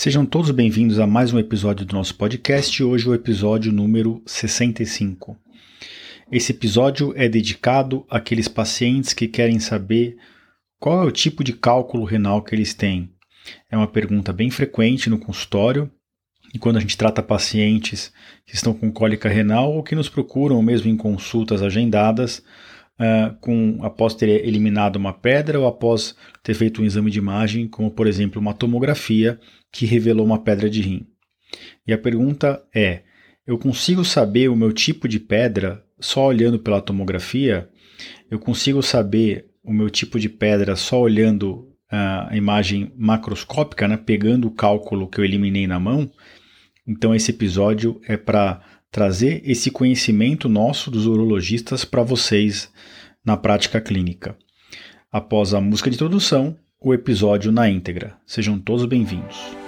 Sejam todos bem-vindos a mais um episódio do nosso podcast, hoje o episódio número 65. Esse episódio é dedicado àqueles pacientes que querem saber qual é o tipo de cálculo renal que eles têm. É uma pergunta bem frequente no consultório e quando a gente trata pacientes que estão com cólica renal ou que nos procuram mesmo em consultas agendadas, uh, com, após ter eliminado uma pedra ou após ter feito um exame de imagem, como por exemplo uma tomografia que revelou uma pedra de rim. E a pergunta é: eu consigo saber o meu tipo de pedra só olhando pela tomografia? Eu consigo saber o meu tipo de pedra só olhando a imagem macroscópica, né, pegando o cálculo que eu eliminei na mão? Então esse episódio é para trazer esse conhecimento nosso dos urologistas para vocês na prática clínica. Após a música de introdução, o episódio na íntegra. Sejam todos bem-vindos.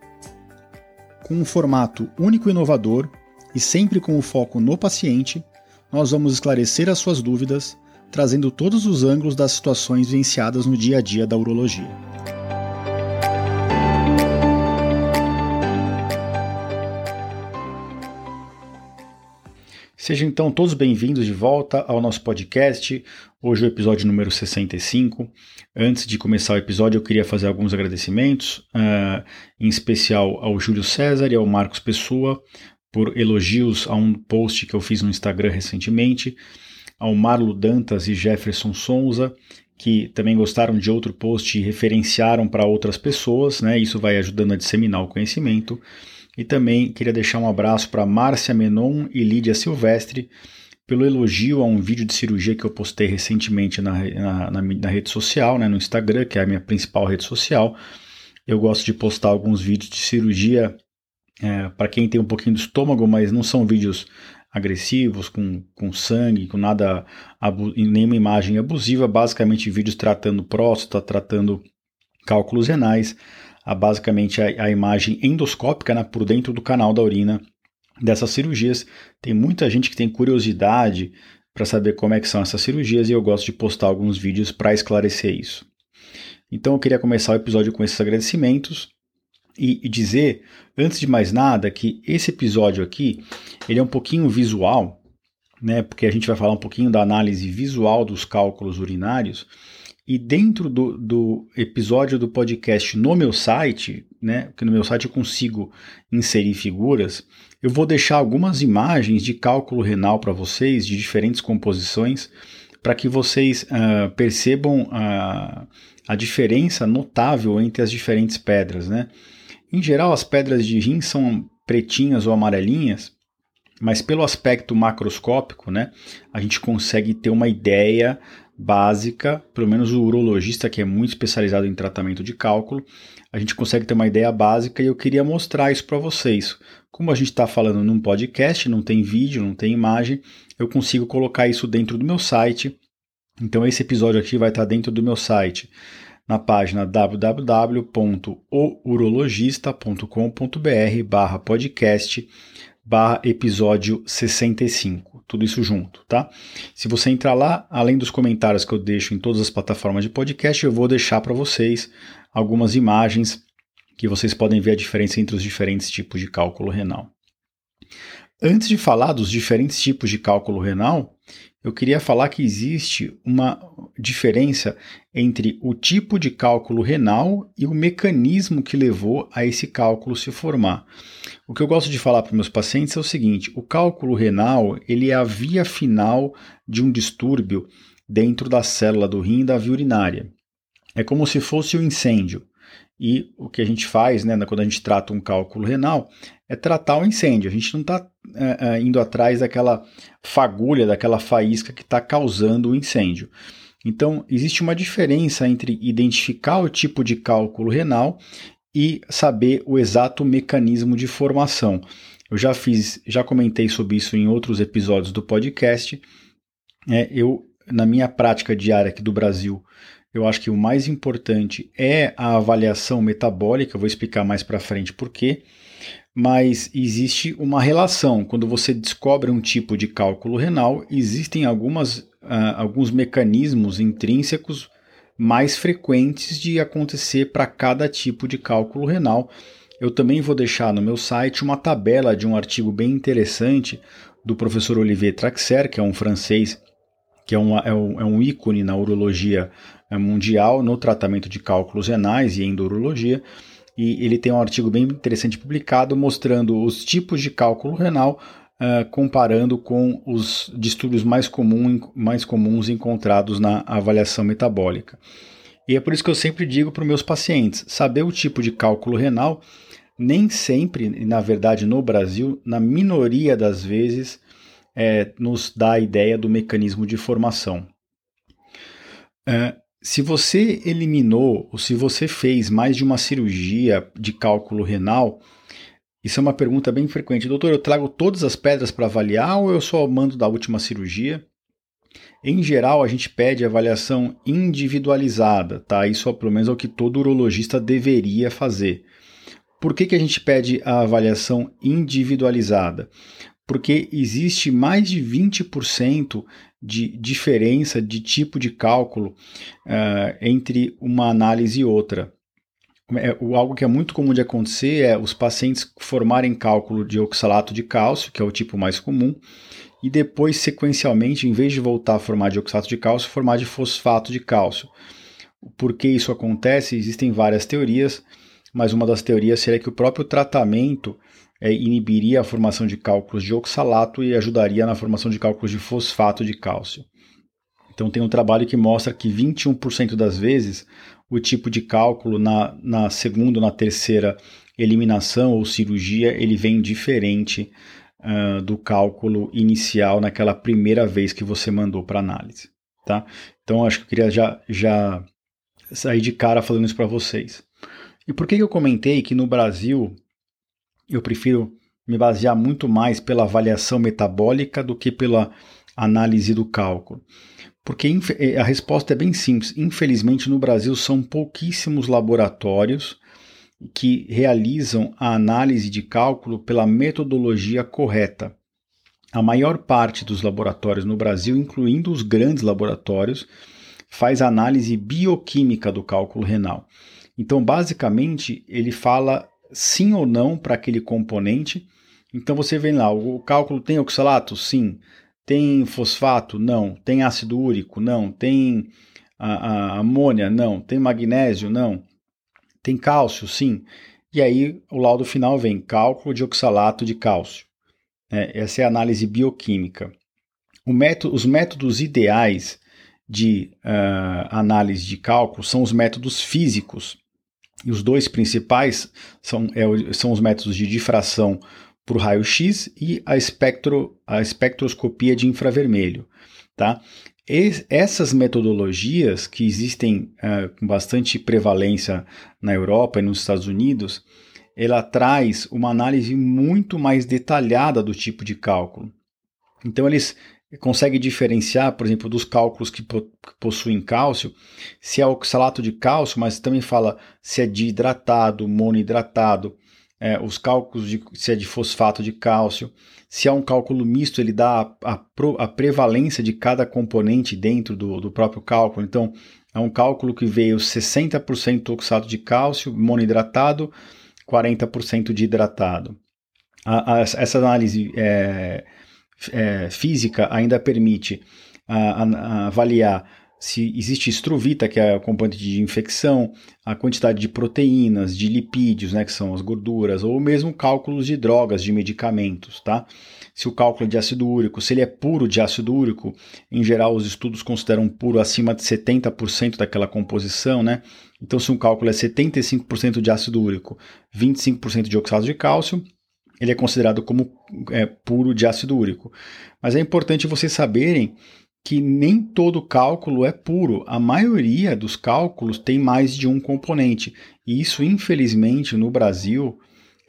com um formato único e inovador e sempre com o foco no paciente, nós vamos esclarecer as suas dúvidas, trazendo todos os ângulos das situações vivenciadas no dia a dia da urologia. Sejam então todos bem-vindos de volta ao nosso podcast. Hoje é o episódio número 65. Antes de começar o episódio, eu queria fazer alguns agradecimentos, uh, em especial ao Júlio César e ao Marcos Pessoa, por elogios a um post que eu fiz no Instagram recentemente, ao Marlo Dantas e Jefferson Souza, que também gostaram de outro post e referenciaram para outras pessoas, né? Isso vai ajudando a disseminar o conhecimento. E também queria deixar um abraço para Márcia Menon e Lídia Silvestre pelo elogio a um vídeo de cirurgia que eu postei recentemente na, na, na, na rede social, né, no Instagram, que é a minha principal rede social. Eu gosto de postar alguns vídeos de cirurgia é, para quem tem um pouquinho do estômago, mas não são vídeos agressivos, com, com sangue, com nada, nenhuma imagem abusiva, basicamente vídeos tratando próstata, tratando cálculos renais, a, basicamente a, a imagem endoscópica né, por dentro do canal da urina dessas cirurgias. Tem muita gente que tem curiosidade para saber como é que são essas cirurgias e eu gosto de postar alguns vídeos para esclarecer isso. Então eu queria começar o episódio com esses agradecimentos e, e, dizer, antes de mais nada, que esse episódio aqui ele é um pouquinho visual, né? Porque a gente vai falar um pouquinho da análise visual dos cálculos urinários. E dentro do, do episódio do podcast no meu site, né, que no meu site eu consigo inserir figuras, eu vou deixar algumas imagens de cálculo renal para vocês, de diferentes composições, para que vocês uh, percebam uh, a diferença notável entre as diferentes pedras. Né? Em geral, as pedras de rim são pretinhas ou amarelinhas, mas pelo aspecto macroscópico, né, a gente consegue ter uma ideia básica, pelo menos o urologista que é muito especializado em tratamento de cálculo, a gente consegue ter uma ideia básica e eu queria mostrar isso para vocês. Como a gente está falando num podcast, não tem vídeo, não tem imagem, eu consigo colocar isso dentro do meu site. Então esse episódio aqui vai estar tá dentro do meu site, na página www.ourologista.com.br barra episódio 65. Tudo isso junto, tá? Se você entrar lá, além dos comentários que eu deixo em todas as plataformas de podcast, eu vou deixar para vocês algumas imagens que vocês podem ver a diferença entre os diferentes tipos de cálculo renal. Antes de falar dos diferentes tipos de cálculo renal, eu queria falar que existe uma diferença entre o tipo de cálculo renal e o mecanismo que levou a esse cálculo se formar. O que eu gosto de falar para meus pacientes é o seguinte: o cálculo renal ele é a via final de um distúrbio dentro da célula do rim e da via urinária. É como se fosse um incêndio. E o que a gente faz, né, quando a gente trata um cálculo renal, é tratar o incêndio. A gente não está é, é, indo atrás daquela fagulha, daquela faísca que está causando o incêndio. Então, existe uma diferença entre identificar o tipo de cálculo renal e saber o exato mecanismo de formação. Eu já fiz, já comentei sobre isso em outros episódios do podcast. É, eu, na minha prática diária aqui do Brasil, eu acho que o mais importante é a avaliação metabólica, eu vou explicar mais para frente por quê, mas existe uma relação. Quando você descobre um tipo de cálculo renal, existem algumas, uh, alguns mecanismos intrínsecos mais frequentes de acontecer para cada tipo de cálculo renal. Eu também vou deixar no meu site uma tabela de um artigo bem interessante do professor Olivier Traxer, que é um francês que é, uma, é, um, é um ícone na urologia é, mundial no tratamento de cálculos renais e endurologia. E ele tem um artigo bem interessante publicado mostrando os tipos de cálculo renal, uh, comparando com os distúrbios mais, comum, mais comuns encontrados na avaliação metabólica. E é por isso que eu sempre digo para os meus pacientes: saber o tipo de cálculo renal nem sempre, na verdade no Brasil, na minoria das vezes, é, nos dá a ideia do mecanismo de formação. É, se você eliminou ou se você fez mais de uma cirurgia de cálculo renal, isso é uma pergunta bem frequente. Doutor, eu trago todas as pedras para avaliar ou eu só mando da última cirurgia? Em geral, a gente pede avaliação individualizada, tá? Isso é, pelo menos é o que todo urologista deveria fazer. Por que, que a gente pede a avaliação individualizada? Porque existe mais de 20% de diferença de tipo de cálculo uh, entre uma análise e outra. É, algo que é muito comum de acontecer é os pacientes formarem cálculo de oxalato de cálcio, que é o tipo mais comum, e depois, sequencialmente, em vez de voltar a formar de oxalato de cálcio, formar de fosfato de cálcio. Por que isso acontece? Existem várias teorias, mas uma das teorias seria que o próprio tratamento é, inibiria a formação de cálculos de oxalato e ajudaria na formação de cálculos de fosfato de cálcio. Então tem um trabalho que mostra que 21% das vezes o tipo de cálculo na, na segunda ou na terceira eliminação ou cirurgia ele vem diferente uh, do cálculo inicial naquela primeira vez que você mandou para análise. Tá? Então acho que eu queria já, já sair de cara falando isso para vocês. E por que eu comentei que no Brasil eu prefiro me basear muito mais pela avaliação metabólica do que pela análise do cálculo. Porque eh, a resposta é bem simples. Infelizmente, no Brasil, são pouquíssimos laboratórios que realizam a análise de cálculo pela metodologia correta. A maior parte dos laboratórios no Brasil, incluindo os grandes laboratórios, faz análise bioquímica do cálculo renal. Então, basicamente, ele fala sim ou não para aquele componente. Então você vem lá, o cálculo tem oxalato? Sim. Tem fosfato? Não. Tem ácido úrico? Não. Tem a, a amônia? Não. Tem magnésio? Não. Tem cálcio? Sim. E aí o laudo final vem cálculo de oxalato de cálcio. É, essa é a análise bioquímica. Método, os métodos ideais de uh, análise de cálculo são os métodos físicos, e os dois principais são, é, são os métodos de difração por raio-x e a, espectro, a espectroscopia de infravermelho. Tá? Essas metodologias, que existem uh, com bastante prevalência na Europa e nos Estados Unidos, ela traz uma análise muito mais detalhada do tipo de cálculo. Então, eles consegue diferenciar, por exemplo, dos cálculos que, possuem cálcio, se é oxalato de cálcio, mas também fala se é de hidratado, monohidratado, é, os cálculos de se é de fosfato de cálcio. Se é um cálculo misto, ele dá a, a, a prevalência de cada componente dentro do, do próprio cálculo. Então, é um cálculo que veio 60% oxalato de cálcio, monohidratado, 40% de hidratado. A, essa análise é, é, física ainda permite a, a, a avaliar se existe estruvita, que é a componente de infecção, a quantidade de proteínas, de lipídios, né, que são as gorduras, ou mesmo cálculos de drogas, de medicamentos, tá? Se o cálculo é de ácido úrico, se ele é puro de ácido úrico, em geral os estudos consideram puro acima de 70% daquela composição, né? Então se um cálculo é 75% de ácido úrico, 25% de oxalato de cálcio, ele é considerado como é, puro de ácido úrico. Mas é importante vocês saberem que nem todo cálculo é puro. A maioria dos cálculos tem mais de um componente. E isso, infelizmente, no Brasil,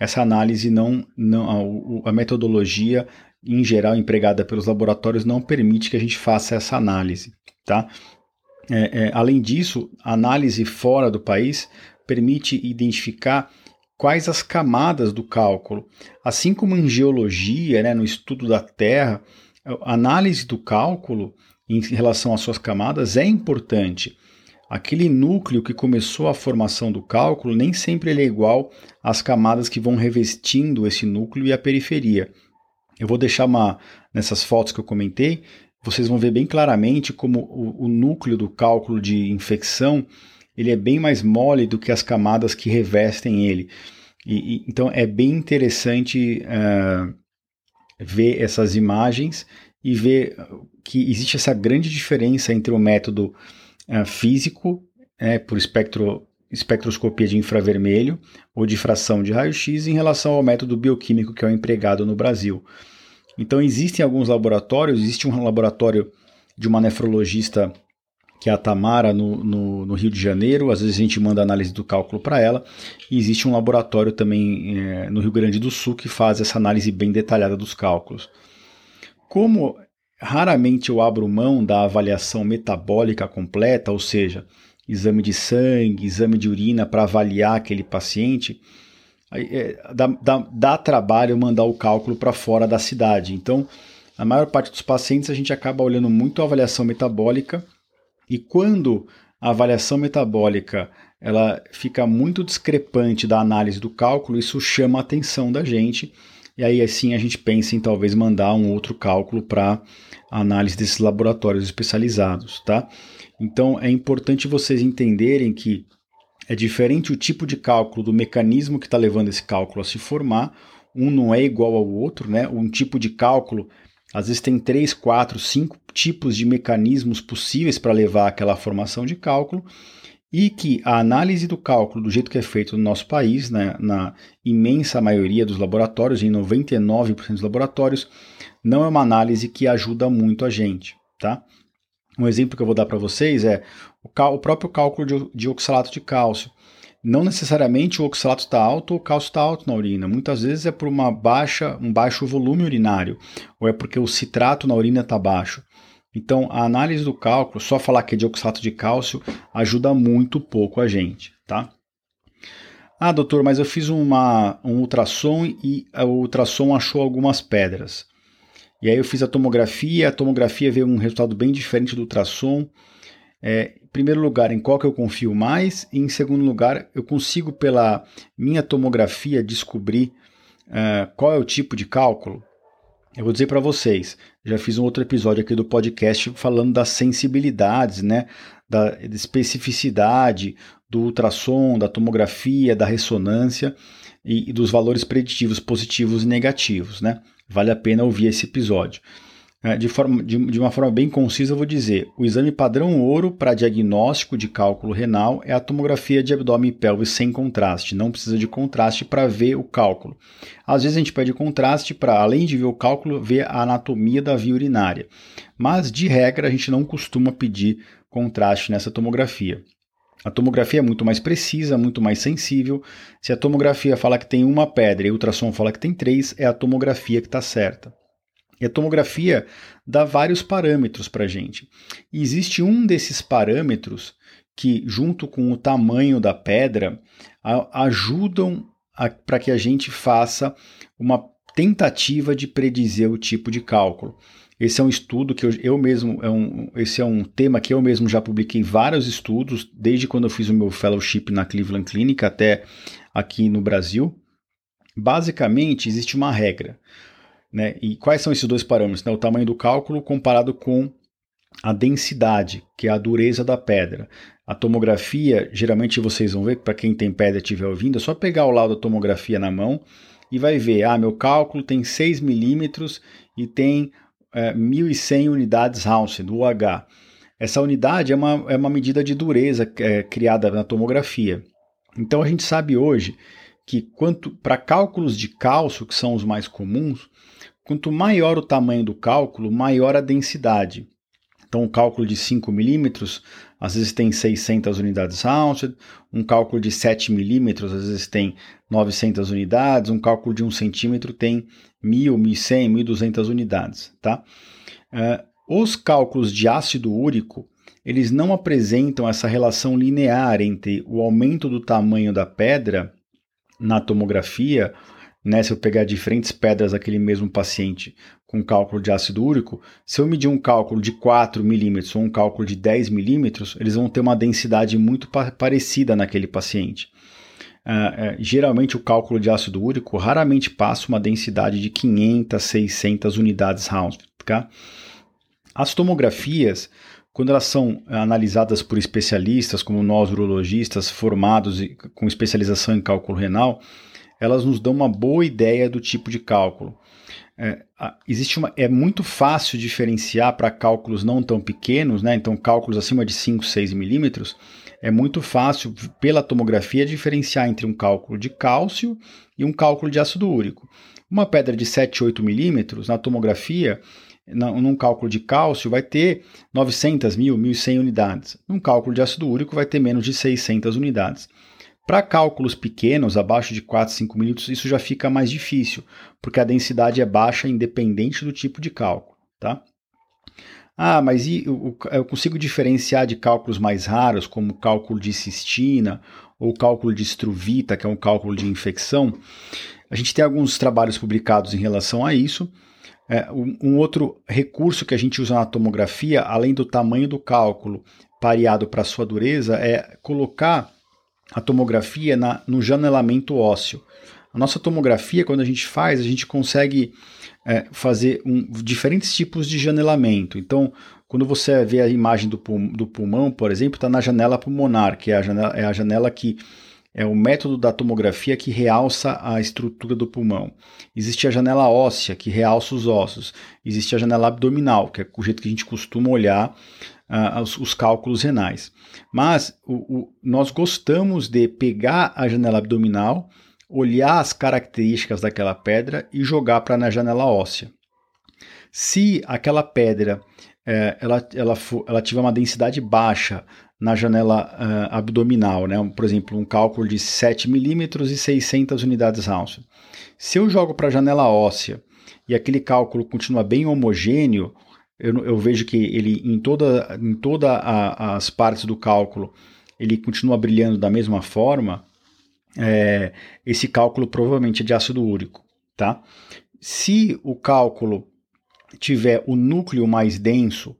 essa análise não, não a, a metodologia em geral empregada pelos laboratórios não permite que a gente faça essa análise, tá? É, é, além disso, análise fora do país permite identificar quais as camadas do cálculo. Assim como em geologia, né, no estudo da Terra, a análise do cálculo em relação às suas camadas é importante. Aquele núcleo que começou a formação do cálculo nem sempre é igual às camadas que vão revestindo esse núcleo e a periferia. Eu vou deixar uma nessas fotos que eu comentei, vocês vão ver bem claramente como o, o núcleo do cálculo de infecção ele é bem mais mole do que as camadas que revestem ele. E, e, então é bem interessante uh, ver essas imagens e ver que existe essa grande diferença entre o método uh, físico, é, por espectro, espectroscopia de infravermelho ou difração de raio-x, em relação ao método bioquímico que é o empregado no Brasil. Então, existem alguns laboratórios, existe um laboratório de uma nefrologista que é a Tamara, no, no, no, Rio de Janeiro. Às vezes a gente manda análise do cálculo para ela. E existe um laboratório também é, no Rio Grande do Sul que faz essa análise bem detalhada dos cálculos. Como raramente eu abro mão da avaliação metabólica completa, ou seja, exame de sangue, exame de urina para avaliar aquele paciente, é, dá, dá, dá trabalho mandar o cálculo para fora da cidade. Então, a maior parte dos pacientes a gente acaba olhando muito a avaliação metabólica e quando a avaliação metabólica ela fica muito discrepante da análise do cálculo, isso chama a atenção da gente. E aí assim a gente pensa em talvez mandar um outro cálculo para análise desses laboratórios especializados, tá? Então é importante vocês entenderem que é diferente o tipo de cálculo do mecanismo que está levando esse cálculo a se formar. Um não é igual ao outro, né? Um tipo de cálculo às vezes tem três, quatro, cinco tipos de mecanismos possíveis para levar aquela formação de cálculo e que a análise do cálculo, do jeito que é feito no nosso país, né, na imensa maioria dos laboratórios, em 99% dos laboratórios, não é uma análise que ajuda muito a gente. Tá? Um exemplo que eu vou dar para vocês é o, o próprio cálculo de, de oxalato de cálcio não necessariamente o oxalato está alto ou o cálcio está alto na urina. Muitas vezes é por uma baixa, um baixo volume urinário, ou é porque o citrato na urina está baixo. Então, a análise do cálculo, só falar que é de oxalato de cálcio, ajuda muito pouco a gente, tá? Ah, doutor, mas eu fiz uma, um ultrassom e o ultrassom achou algumas pedras. E aí eu fiz a tomografia, a tomografia veio um resultado bem diferente do ultrassom. É, primeiro lugar, em qual que eu confio mais, e em segundo lugar, eu consigo, pela minha tomografia, descobrir uh, qual é o tipo de cálculo. Eu vou dizer para vocês, já fiz um outro episódio aqui do podcast falando das sensibilidades, né, da especificidade do ultrassom, da tomografia, da ressonância e, e dos valores preditivos positivos e negativos, né? Vale a pena ouvir esse episódio. É, de, forma, de, de, uma forma bem concisa, eu vou dizer: o exame padrão ouro para diagnóstico de cálculo renal é a tomografia de abdômen e pelvis sem contraste. Não precisa de contraste para ver o cálculo. Às vezes a gente pede contraste para, além de ver o cálculo, ver a anatomia da via urinária. Mas, de regra, a gente não costuma pedir contraste nessa tomografia. A tomografia é muito mais precisa, muito mais sensível. Se a tomografia fala que tem uma pedra e o ultrassom fala que tem três, é a tomografia que está certa. E a tomografia dá vários parâmetros para a gente. E existe um desses parâmetros que, junto com o tamanho da pedra, a, ajudam para que a gente faça uma tentativa de predizer o tipo de cálculo. Esse é um estudo que eu, eu, mesmo, é um, esse é um tema que eu mesmo já publiquei vários estudos, desde quando eu fiz o meu fellowship na Cleveland Clinic até aqui no Brasil. Basicamente, existe uma regra. Né? E quais são esses dois parâmetros? Né? O tamanho do cálculo comparado com a densidade, que é a dureza da pedra. A tomografia, geralmente vocês vão ver, para quem tem pedra e estiver ouvindo, é só pegar o laudo da tomografia na mão e vai ver, ah, meu cálculo tem 6 milímetros e tem é, 1.100 unidades Hounsfield, UH. Essa unidade é uma, é uma medida de dureza é, criada na tomografia. Então a gente sabe hoje que quanto para cálculos de cálcio, que são os mais comuns, quanto maior o tamanho do cálculo, maior a densidade. Então, um cálculo de 5 milímetros, às vezes tem 600 unidades Hounsfield, um cálculo de 7 milímetros, às vezes tem 900 unidades, um cálculo de 1 centímetro tem 1.000, 1.100, 1.200 unidades. Tá? Uh, os cálculos de ácido úrico, eles não apresentam essa relação linear entre o aumento do tamanho da pedra na tomografia, né, se eu pegar diferentes pedras daquele mesmo paciente com cálculo de ácido úrico, se eu medir um cálculo de 4 milímetros ou um cálculo de 10 milímetros, eles vão ter uma densidade muito pa parecida naquele paciente. Uh, geralmente o cálculo de ácido úrico raramente passa uma densidade de 500, 600 unidades Hounsfield. Tá? As tomografias, quando elas são analisadas por especialistas, como nós urologistas formados com especialização em cálculo renal, elas nos dão uma boa ideia do tipo de cálculo. É, existe uma, é muito fácil diferenciar para cálculos não tão pequenos, né? então cálculos acima de 5, 6 milímetros, é muito fácil, pela tomografia, diferenciar entre um cálculo de cálcio e um cálculo de ácido úrico. Uma pedra de 7, 8 milímetros, na tomografia, num cálculo de cálcio, vai ter 900 mil, 1.100 unidades. Num cálculo de ácido úrico, vai ter menos de 600 unidades. Para cálculos pequenos, abaixo de 4, 5 milímetros, isso já fica mais difícil, porque a densidade é baixa independente do tipo de cálculo. Tá? Ah, mas eu, eu consigo diferenciar de cálculos mais raros, como cálculo de cistina ou cálculo de struvita, que é um cálculo de infecção? A gente tem alguns trabalhos publicados em relação a isso. É, um, um, outro recurso que a gente usa na tomografia, além do tamanho do cálculo pareado para sua dureza, é colocar a tomografia na, no janelamento ósseo. A nossa tomografia, quando a gente faz, a gente consegue é, fazer um, diferentes tipos de janelamento. Então, quando você vê a imagem do, do pulmão, por exemplo, está na janela pulmonar, que é a janela, é a janela que é o método da tomografia que realça a estrutura do pulmão. Existe a janela óssea, que realça os ossos. Existe a janela abdominal, que é o jeito que a gente costuma olhar os, os, cálculos renais. Mas o, o, nós gostamos de pegar a janela abdominal, olhar as características daquela pedra e jogar para na janela óssea. Se aquela pedra é, ela, ela, ela tiver uma densidade baixa na janela uh, abdominal, né? por exemplo, um cálculo de 7 milímetros e 600 unidades Hounsfield. Se eu jogo para a janela óssea e aquele cálculo continua bem homogêneo, eu, eu vejo que ele em toda em toda a, as partes do cálculo ele continua brilhando da mesma forma, é, esse cálculo provavelmente é de ácido úrico, tá? Se o cálculo tiver o núcleo mais denso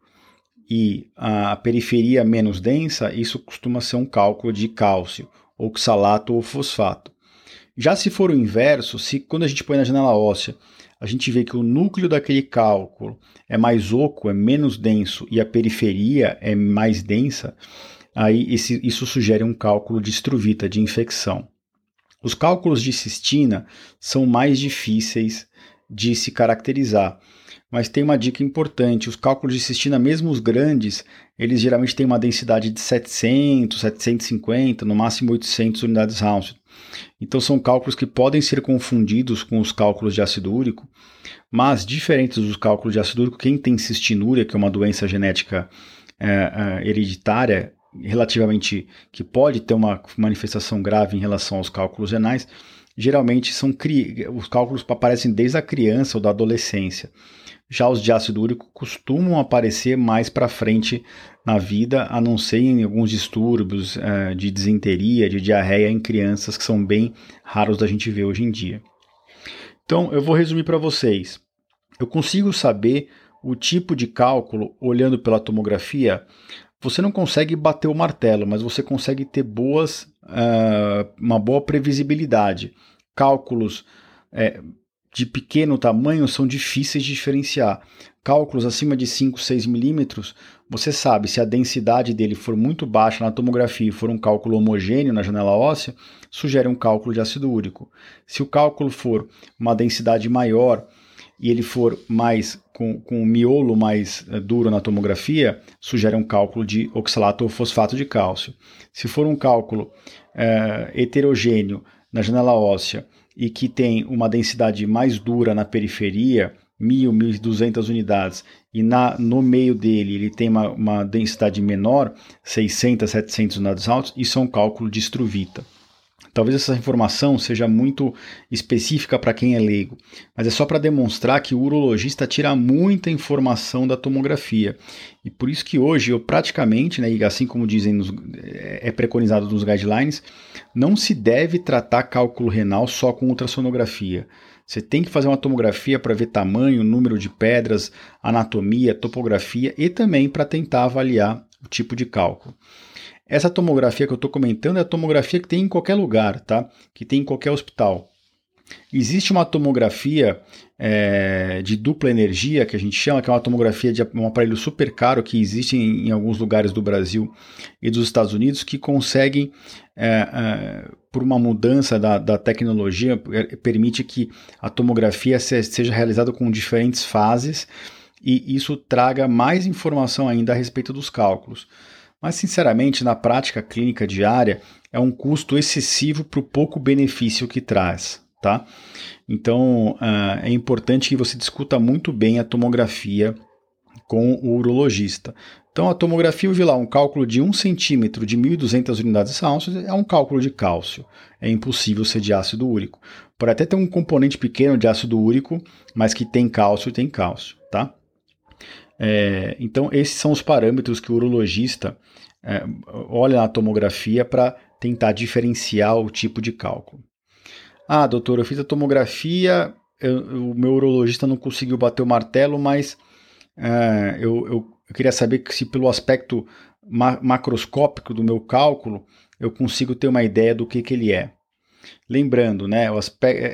e a periferia menos densa, isso costuma ser um cálculo de cálcio, oxalato ou fosfato. Já se for o inverso, se quando a gente põe na janela óssea a gente vê que o núcleo daquele cálculo é mais oco, é menos denso e a periferia é mais densa, aí esse, isso sugere um cálculo de estruvita, de infecção. Os cálculos de cistina são mais difíceis de se caracterizar, mas tem uma dica importante: os cálculos de cistina, mesmo os grandes, eles geralmente têm uma densidade de 700, 750, no máximo 800 unidades Hounsfield. Então são cálculos que podem ser confundidos com os cálculos de ácido úrico, mas diferentes dos cálculos de ácido úrico, quem tem cistinúria, que é uma doença genética é, é, hereditária, relativamente que pode ter uma manifestação grave em relação aos cálculos renais, geralmente são os cálculos aparecem desde a criança ou da adolescência. Já os de ácido úrico costumam aparecer mais para frente na vida, a não ser em alguns distúrbios uh, de desinteria, de diarreia em crianças, que são bem raros da gente ver hoje em dia. Então, eu vou resumir para vocês. Eu consigo saber o tipo de cálculo olhando pela tomografia. Você não consegue bater o martelo, mas você consegue ter boas, uh, uma boa previsibilidade. Cálculos é, de pequeno tamanho são difíceis de diferenciar. cálculos acima de 5, 6 milímetros, você sabe se a densidade dele for muito baixa na tomografia e for um cálculo homogêneo na janela óssea, sugere um cálculo de ácido úrico. Se o cálculo for uma densidade maior e ele for mais com, com o miolo mais uh, duro na tomografia, sugere um cálculo de oxalato ou fosfato de cálcio. Se for um cálculo uh, heterogêneo na janela óssea e que tem uma densidade mais dura na periferia, 1.000, 1.200 unidades, e na, no meio dele ele tem uma, uma densidade menor, 600, 700 unidades altas, isso é um cálculo de Struvita. Talvez essa informação seja muito específica para quem é leigo, mas é só para demonstrar que o urologista tira muita informação da tomografia. E por isso que hoje eu praticamente, né, assim como dizem nos, é preconizado nos guidelines, não se deve tratar cálculo renal só com ultrassonografia. Você tem que fazer uma tomografia para ver tamanho, número de pedras, anatomia, topografia e também para tentar avaliar o tipo de cálculo. Essa tomografia que eu estou comentando é a tomografia que tem em qualquer lugar, tá? Que tem em qualquer hospital. Existe uma tomografia é, de dupla energia, que a gente chama, que é uma tomografia de um aparelho super caro que existe em, em alguns lugares do Brasil e dos Estados Unidos, que conseguem, é, é, por uma mudança da, da tecnologia, permite que a tomografia seja realizada com diferentes fases e isso traga mais informação ainda a respeito dos cálculos. Mas, sinceramente, na prática clínica diária, é um custo excessivo para o pouco benefício que traz. Tá? Então, uh, é importante que você discuta muito bem a tomografia com o urologista. Então, a tomografia, eu vi lá um cálculo de 1 centímetro de 1.200 unidades cálcio, é um cálculo de cálcio. É impossível ser de ácido úrico. Pode até ter um componente pequeno de ácido úrico, mas que tem cálcio, tem cálcio, tá? É, então, esses são os parâmetros que o urologista é, olha na tomografia para tentar diferenciar o tipo de cálculo. Ah, doutor, eu fiz a tomografia, eu, o meu urologista não conseguiu bater o martelo, mas é, eu, eu, eu, queria saber se pelo aspecto ma macroscópico do meu cálculo eu consigo ter uma ideia do que, que ele é. Lembrando, né,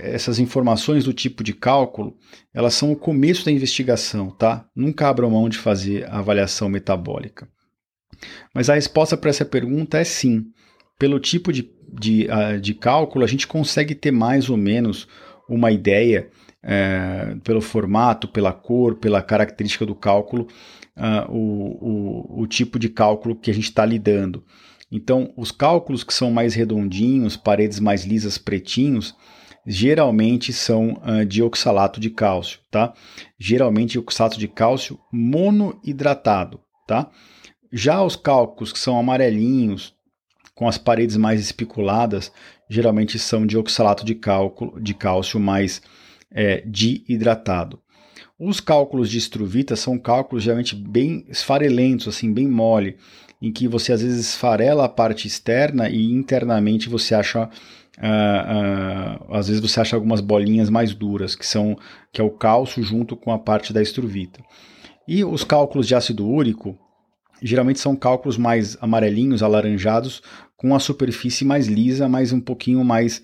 essas informações do tipo de cálculo, elas são o começo da investigação, tá? Nunca abram mão de fazer a avaliação metabólica. Mas a resposta para essa pergunta é sim. Pelo tipo de, de, uh, de cálculo, a gente consegue ter mais ou menos uma ideia, é, pelo formato, pela cor, pela característica do cálculo, uh, o, o, o tipo de cálculo que a gente está lidando. Então, os cálculos que são mais redondinhos, paredes mais lisas, pretinhos, geralmente são uh, de oxalato de cálcio, tá? Geralmente oxalato de cálcio monohidratado, tá? Já os cálculos que são amarelinhos, com as paredes mais espiculadas, geralmente são de oxalato de, cálculo, de cálcio mais é, dihidratado. Os cálculos de estruvita são cálculos geralmente bem esfarelentos, assim, bem mole, em que você às vezes esfarela a parte externa e internamente você acha Uh, uh, às vezes você acha algumas bolinhas mais duras, que são que é o cálcio junto com a parte da estruvita. E os cálculos de ácido úrico, geralmente são cálculos mais amarelinhos, alaranjados, com a superfície mais lisa, mas um pouquinho mais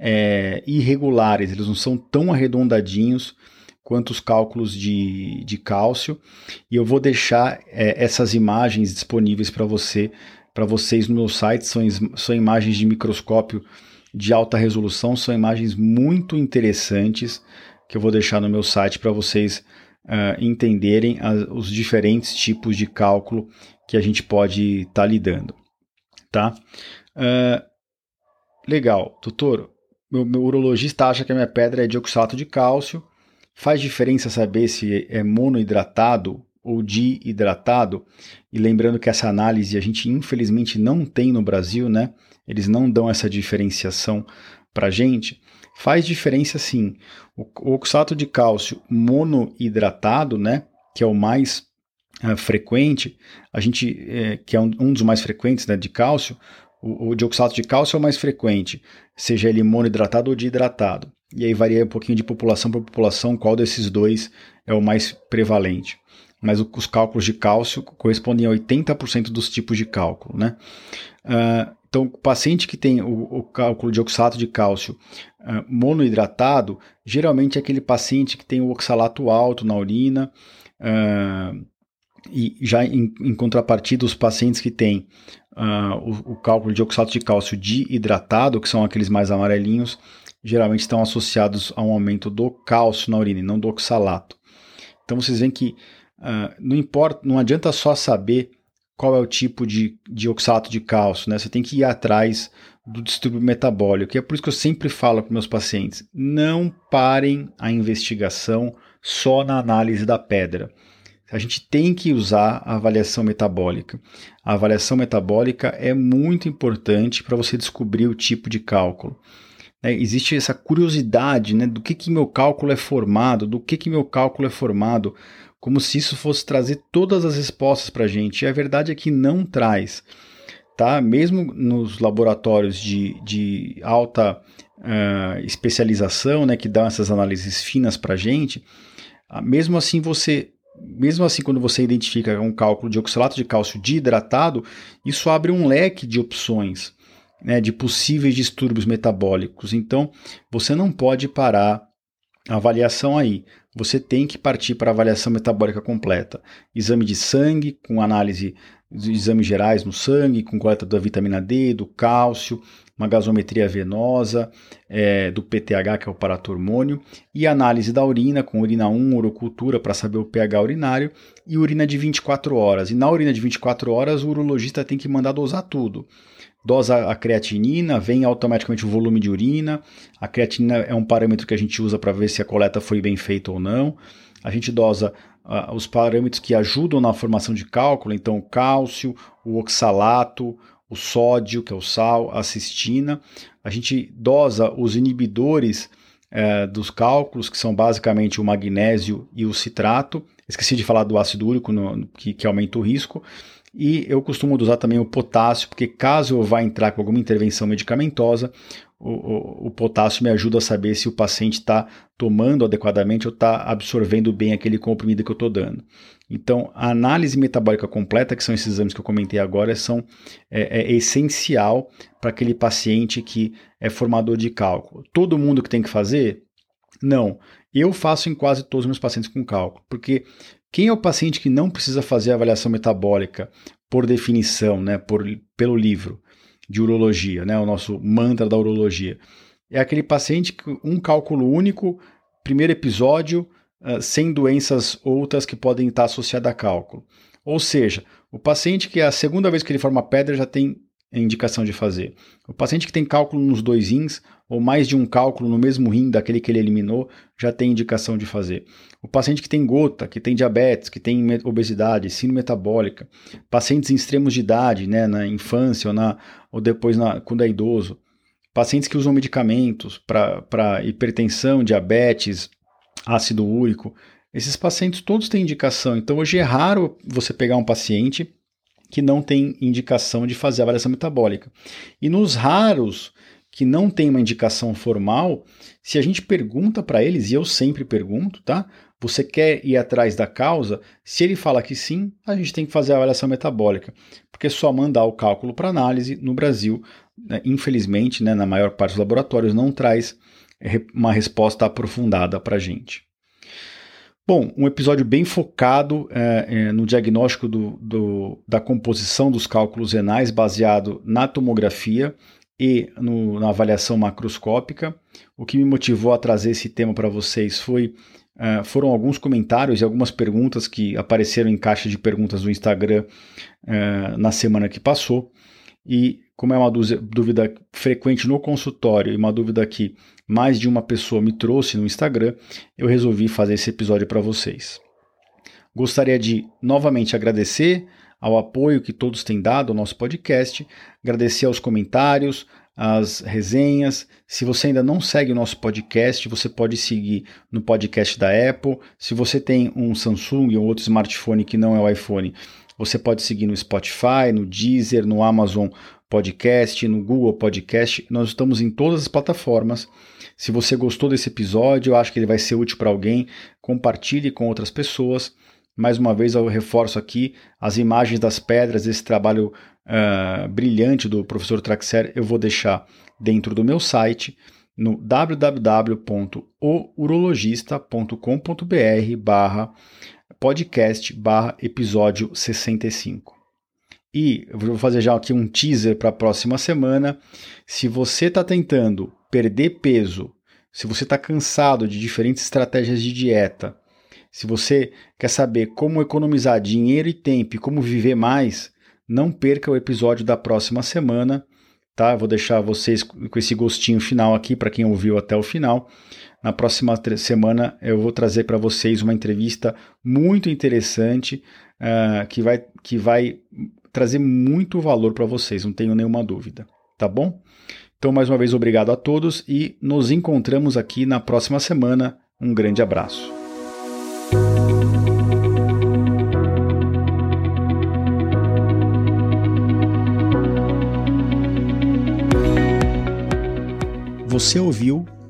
é, irregulares. Eles não são tão arredondadinhos quanto os cálculos de, de cálcio. E eu vou deixar é, essas imagens disponíveis para você, para vocês no meu site. São, são imagens de microscópio de alta resolução, são imagens muito interessantes que eu vou deixar no meu site para vocês uh, entenderem os diferentes tipos de cálculo que a gente pode estar tá lidando. Tá? Uh, legal, doutor. Meu, meu urologista acha que a minha pedra é de de cálcio. Faz diferença saber se é monohidratado ou dihidratado? E lembrando que essa análise a gente infelizmente não tem no Brasil, né? Eles não dão essa diferenciação para gente. Faz diferença sim. O oxalato de cálcio monohidratado, né, que é o mais uh, frequente, a gente, é, que é um, um, dos mais frequentes né, de cálcio, o, o de oxalato de cálcio é o mais frequente, seja ele monohidratado ou dihidratado. E aí varia um pouquinho de população para população qual desses dois é o mais prevalente. Mas os cálculos de cálcio correspondem a 80% dos tipos de cálculo. Né? Uh, então, o paciente que tem o, o cálculo de oxalato de cálcio uh, monohidratado, geralmente é aquele paciente que tem o oxalato alto na urina, Uh, e já em, em, contrapartida, os pacientes que têm uh, o, o, cálculo de oxalato de cálcio hidratado, que são aqueles mais amarelinhos, geralmente estão associados a um aumento do cálcio na urina e não do oxalato. Então vocês veem que uh, não importa, não adianta só saber qual é o tipo de, de oxalato de cálcio, né? Você tem que ir atrás do distúrbio metabólico. E é por isso que eu sempre falo para meus pacientes: não parem a investigação só na análise da pedra. A gente tem que usar a avaliação metabólica. A avaliação metabólica é muito importante para você descobrir o tipo de cálculo. É, existe essa curiosidade né, do que, que meu cálculo é formado, do que, que meu cálculo é formado, como se isso fosse trazer todas as respostas para a gente. E a verdade é que não traz. Tá? Mesmo nos laboratórios de, de alta uh, especialização, né, que dão essas análises finas para a gente, uh, mesmo assim você mesmo assim, quando você identifica um cálculo de oxalato de cálcio hidratado, isso abre um leque de opções né, de possíveis distúrbios metabólicos. Então, você não pode parar a avaliação aí. Você tem que partir para a avaliação metabólica completa. Exame de sangue, com análise de exames gerais no sangue, com coleta da vitamina D, do cálcio, uma gasometria venosa, é, do PTH, que é o paratormônio, e análise da urina, com urina 1, urocultura, para saber o pH urinário, e urina de 24 horas. E na urina de 24 horas, o urologista tem que mandar dosar tudo. Dosa a creatinina, vem automaticamente o volume de urina. A creatinina é um parâmetro que a gente usa para ver se a coleta foi bem feita ou não. A gente dosa uh, os parâmetros que ajudam na formação de cálculo, então o cálcio, o oxalato, o sódio, que é o sal, a cistina. A gente dosa os inibidores é, dos cálculos, que são basicamente o magnésio e o citrato. Esqueci de falar do ácido úrico, no, que, que aumenta o risco. E eu costumo usar também o potássio, porque caso eu vá entrar com alguma intervenção medicamentosa, o, o, o potássio me ajuda a saber se o paciente está tomando adequadamente ou está absorvendo bem aquele comprimido que eu estou dando. Então, a análise metabólica completa, que são esses exames que eu comentei agora, são, é, é essencial para aquele paciente que é formador de cálculo. Todo mundo que tem que fazer? Não. Eu faço em quase todos os meus pacientes com cálculo, porque quem é o paciente que não precisa fazer avaliação metabólica por definição, né, por, pelo livro de urologia, né, o nosso mantra da urologia? É aquele paciente que um cálculo único, primeiro episódio, uh, sem doenças outras que podem estar associadas a cálculo. Ou seja, o paciente que é a segunda vez que ele forma pedra já tem indicação de fazer. O paciente que tem cálculo nos dois rins, ou mais de um cálculo no mesmo rim daquele que ele eliminou, já tem indicação de fazer. O paciente que tem gota, que tem diabetes, que tem obesidade, síndrome metabólica, pacientes em extremos de idade, né, na infância ou, na, ou depois na, quando é idoso, pacientes que usam medicamentos para hipertensão, diabetes, ácido úrico. Esses pacientes todos têm indicação. Então, hoje é raro você pegar um paciente que não tem indicação de fazer avaliação metabólica. E nos raros que não tem uma indicação formal, se a gente pergunta para eles, e eu sempre pergunto, tá? Você quer ir atrás da causa? Se ele fala que sim, a gente tem que fazer a avaliação metabólica, porque só mandar o cálculo para análise no Brasil, né, infelizmente, né, na maior parte dos laboratórios, não traz uma resposta aprofundada para a gente. Bom, um episódio bem focado é, é, no diagnóstico do, do, da composição dos cálculos renais, baseado na tomografia e no, na avaliação macroscópica. O que me motivou a trazer esse tema para vocês foi Uh, foram alguns comentários e algumas perguntas que apareceram em caixa de perguntas do Instagram uh, na semana que passou. E como é uma dúvida frequente no consultório e uma dúvida que mais de uma pessoa me trouxe no Instagram, eu resolvi fazer esse episódio para vocês. Gostaria de novamente agradecer ao apoio que todos têm dado ao nosso podcast, agradecer aos comentários, as resenhas. Se você ainda não segue o nosso podcast, você pode seguir no podcast da Apple. Se você tem um Samsung ou outro smartphone que não é o iPhone, você pode seguir no Spotify, no Deezer, no Amazon Podcast, no Google Podcast. Nós estamos em todas as plataformas. Se você gostou desse episódio, eu acho que ele vai ser útil para alguém, compartilhe com outras pessoas. Mais uma vez, eu reforço aqui as imagens das pedras desse trabalho uh, brilhante do professor Traxer, eu vou deixar dentro do meu site. no www.ourologista.com.br barra podcast barra episódio 65. E eu vou fazer já aqui um teaser para a próxima semana. Se você está tentando perder peso, se você está cansado de diferentes estratégias de dieta, se você quer saber como economizar dinheiro e tempo e como viver mais, não perca o episódio da próxima semana, tá? Eu vou deixar vocês com esse gostinho final aqui para quem ouviu até o final. Na próxima semana eu vou trazer para vocês uma entrevista muito interessante uh, que, vai, que vai trazer muito valor para vocês, não tenho nenhuma dúvida, tá bom? Então, mais uma vez, obrigado a todos e nos encontramos aqui na próxima semana. Um grande abraço. Você ouviu